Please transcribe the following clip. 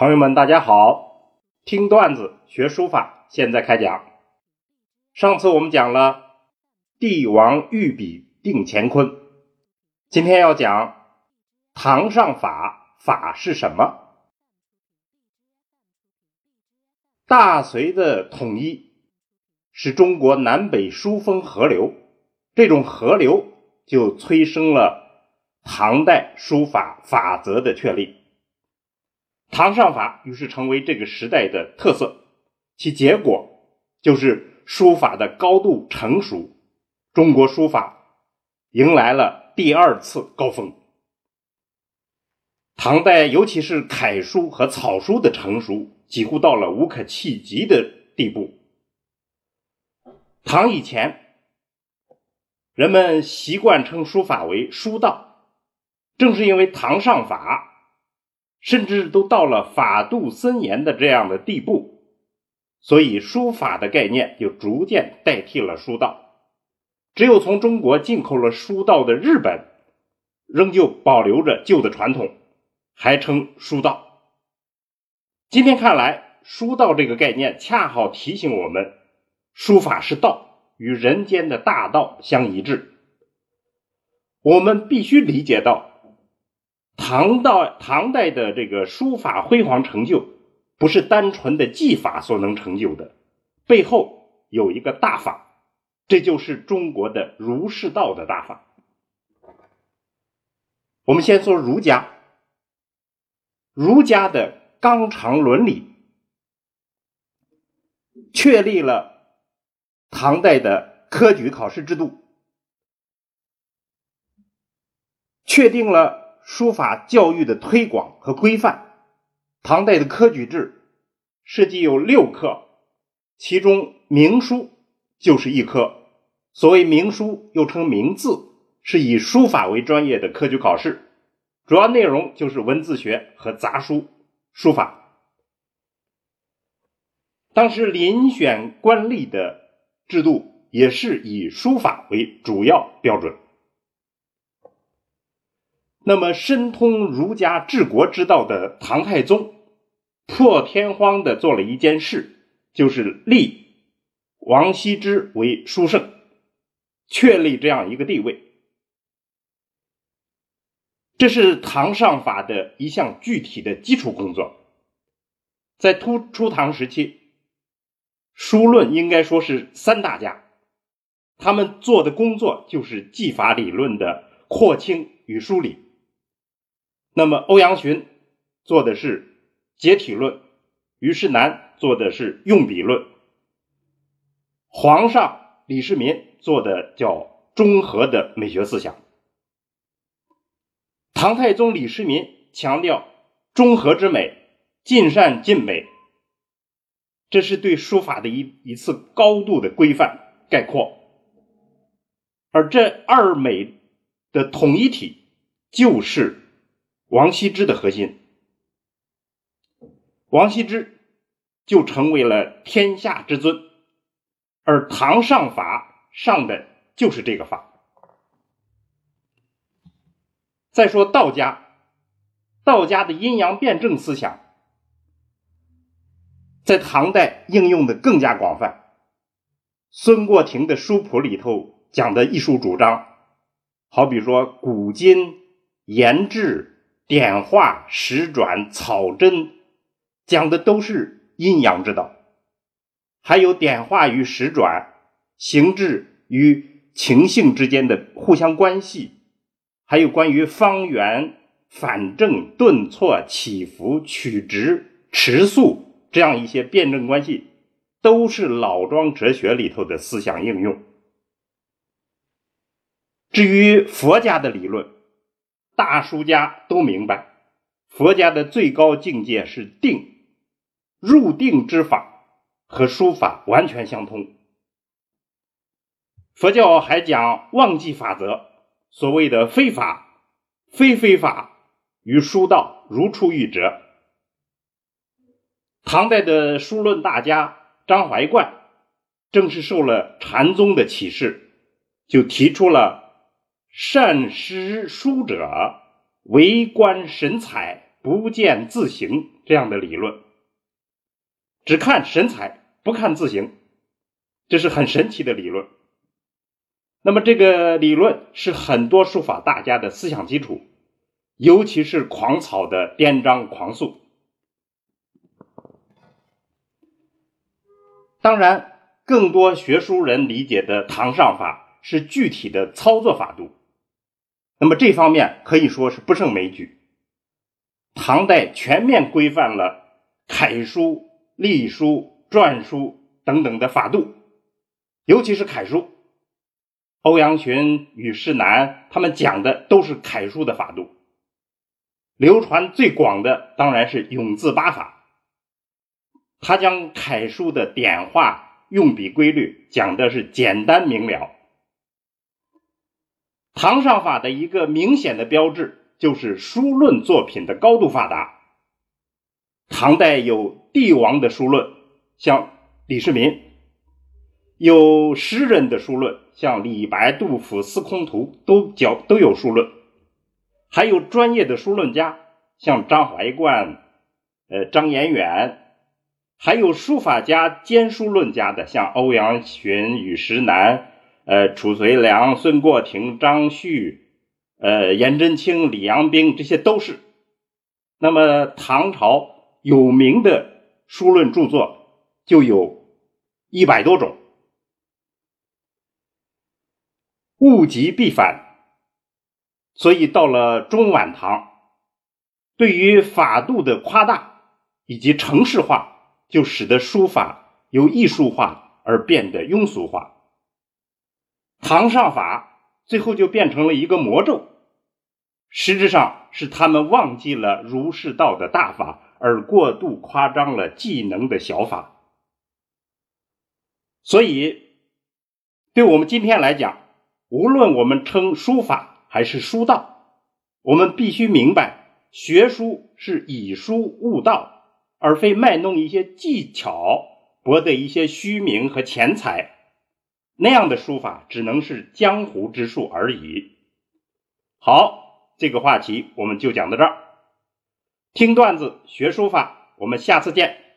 朋友们，大家好！听段子学书法，现在开讲。上次我们讲了帝王御笔定乾坤，今天要讲堂上法，法是什么？大隋的统一是中国南北书风合流，这种合流就催生了唐代书法法则的确立。唐上法于是成为这个时代的特色，其结果就是书法的高度成熟，中国书法迎来了第二次高峰。唐代尤其是楷书和草书的成熟，几乎到了无可企及的地步。唐以前，人们习惯称书法为书道，正是因为唐上法。甚至都到了法度森严的这样的地步，所以书法的概念就逐渐代替了书道。只有从中国进口了书道的日本，仍旧保留着旧的传统，还称书道。今天看来，书道这个概念恰好提醒我们，书法是道，与人间的大道相一致。我们必须理解到。唐代唐代的这个书法辉煌成就，不是单纯的技法所能成就的，背后有一个大法，这就是中国的儒释道的大法。我们先说儒家，儒家的纲常伦理，确立了唐代的科举考试制度，确定了。书法教育的推广和规范，唐代的科举制设计有六科，其中明书就是一科。所谓明书，又称明字，是以书法为专业的科举考试，主要内容就是文字学和杂书书法。当时遴选官吏的制度也是以书法为主要标准。那么，深通儒家治国之道的唐太宗，破天荒的做了一件事，就是立王羲之为书圣，确立这样一个地位。这是唐上法的一项具体的基础工作。在初初唐时期，书论应该说是三大家，他们做的工作就是技法理论的廓清与梳理。那么，欧阳询做的是解体论，虞世南做的是用笔论，皇上李世民做的叫中和的美学思想。唐太宗李世民强调中和之美，尽善尽美，这是对书法的一一次高度的规范概括。而这二美的统一体就是。王羲之的核心，王羲之就成为了天下之尊，而唐上法上的就是这个法。再说道家，道家的阴阳辩证思想，在唐代应用的更加广泛。孙过庭的书谱里头讲的艺术主张，好比说古今言志。点画、实转、草真，讲的都是阴阳之道；还有点画与实转、形制与情性之间的互相关系，还有关于方圆、反正、顿挫、起伏、曲直、迟速这样一些辩证关系，都是老庄哲学里头的思想应用。至于佛家的理论，大书家都明白，佛家的最高境界是定，入定之法和书法完全相通。佛教还讲忘记法则，所谓的非法、非非法与书道如出一辙。唐代的书论大家张怀灌，正是受了禅宗的启示，就提出了。善诗书者，为观神采，不见自行。这样的理论，只看神采不看字形，这是很神奇的理论。那么这个理论是很多书法大家的思想基础，尤其是狂草的颠章狂速。当然，更多学书人理解的堂上法是具体的操作法度，那么这方面可以说是不胜枚举。唐代全面规范了楷书、隶书、篆书等等的法度，尤其是楷书。欧阳询、与世南他们讲的都是楷书的法度。流传最广的当然是永字八法，他将楷书的点画、用笔规律讲的是简单明了。唐上法的一个明显的标志。就是书论作品的高度发达。唐代有帝王的书论，像李世民；有诗人的书论，像李白、杜甫、司空图都教都有书论；还有专业的书论家，像张怀灌、呃张彦远；还有书法家兼书论家的，像欧阳询、虞石南、呃褚遂良、孙过庭、张旭。呃，颜真卿、李阳冰，这些都是。那么，唐朝有名的书论著作就有一百多种。物极必反，所以到了中晚唐，对于法度的夸大以及程式化，就使得书法由艺术化而变得庸俗化。堂上法最后就变成了一个魔咒。实质上是他们忘记了儒释道的大法，而过度夸张了技能的小法。所以，对我们今天来讲，无论我们称书法还是书道，我们必须明白，学书是以书悟道，而非卖弄一些技巧，博得一些虚名和钱财。那样的书法只能是江湖之术而已。好。这个话题我们就讲到这儿，听段子学书法，我们下次见。